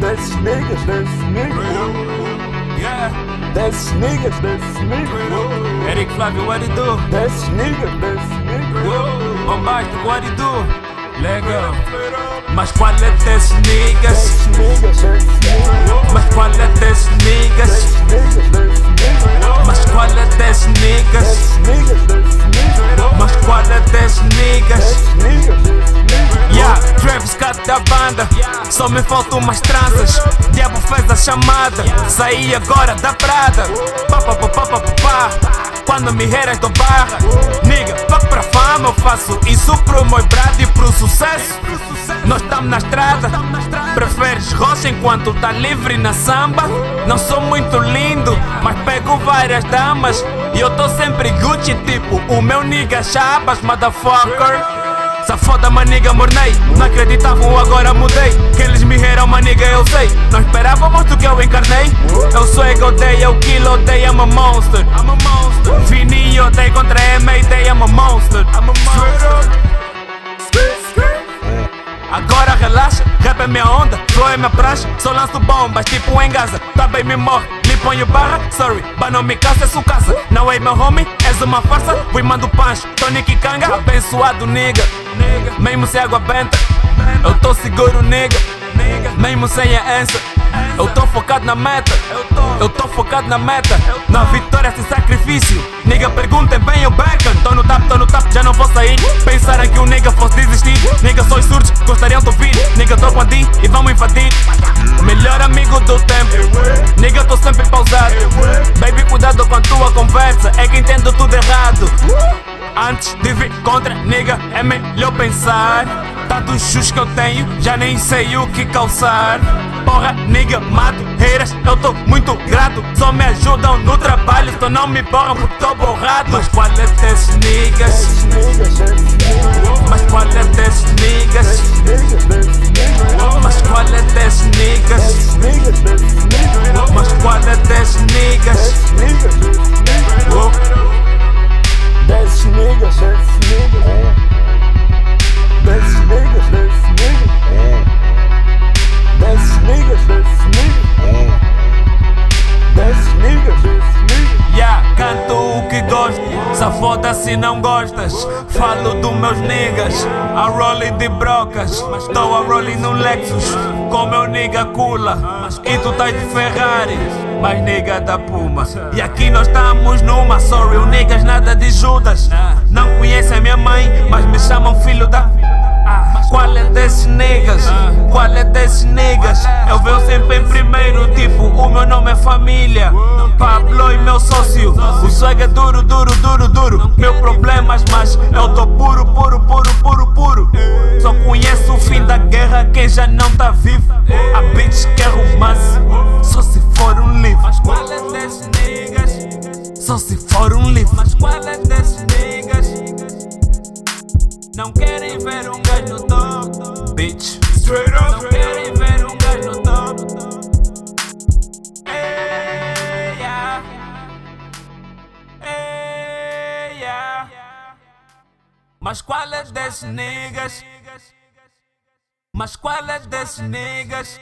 That's niggas, that's niggas. Yeah, That's niggas, that's niggas. Eric Flávio, what it do? That's niggas, that's niggas. Bombastic, what it do? Legal. Mas qual é desses niggas? Mas qual é desses niggas? Mas qual é desses niggas? Mas qual é desses niggas? Yeah, da banda. Só me faltam umas tranças. Diabo fez a chamada. Saí agora da prada. Pá, pá, pá, pá, pá, pá, pá. Quando me heras do barra Nigga, fuck pra fama Eu faço isso pro meu brado e pro sucesso. Nós estamos na estrada. Preferes rocha enquanto tá livre na samba? Não sou muito lindo Mas pego várias damas. E eu tô sempre Gucci tipo O meu nigga Chabas, motherfucker Safoda maniga mornei. Não acreditavam, agora mudei. Que eles me riram, maniga eu sei. Não esperávamos do que eu encarnei. Eu sou ego, odeio, eu kill, odeio, I'm a monster. I'm a monster. Fininho, odeio contra M.A.D. I'm a monster. I'm a monster. Agora relaxa, rap é minha onda, flow é minha praxe. Só lanço bombas, tipo em Gaza. Tá bem, me morre, ponho barra Sorry, ba não me casa, é sua casa. Não é meu homie, és uma farsa. Fui mando punch, Tony Kikanga Abençoado, nigga. Mesmo sem água benta Eu tô seguro, nigga. Mesmo sem a ânsia Eu tô focado na meta. Eu tô focado na meta Na vitória sem sacrifício. Nigga, perguntem bem o Beckham. Tô no tap, tô no tap, já não vou sair. Pensaram que o nigga fosse desistir. Nigga, sou surdos, gostariam de ouvir. Nigga, a D e vamos invadir Sempre pausado Baby, cuidado com a tua conversa É que entendo tudo errado Antes de vir contra nigga é melhor pensar Tantos chus que eu tenho, já nem sei o que calçar Porra, nigga, mato reiras, eu tô muito grato Só me ajudam no trabalho, então não me borram porque tô borrado Mas qual é desses niggas? Mas qual é desses niggas. Mas qual é desses niggas? Niggas. Qual é desses niggas? That's niggas, that's niggas. That's niggas, that's niggas. Niggas, that's niggas. That's niggas, niggas. That's niggas, niggas. Yeah, canto o que gosto, safoda se não gostas. Falo dos meus niggas, a rolling de brocas. Estou a rolling no Lexus, com meu nigga cula. E tu estás de Ferrari, mas nigga da Puma. E aqui nós estamos numa, sorry, o niggas nada de Judas. Não conhecem minha mãe, mas me chamam filho da. Qual é desses niggas? Qual é desses niggas? Eu venho sempre em primeiro, tipo, o meu nome é família. Pablo e meu sócio, o swag é duro, duro, duro, duro. Meu problemas, mas eu tô puro, puro, puro, puro, A bitch quer romance, só se for um livro. Mas qual é desses niggas? Só se for um livro. Mas qual é desses niggas? Não querem ver um gajo no top, bitch. Straight up. Não querem ver um gajo no top. Mas qual é desses niggas? Mas qual é desses niggas?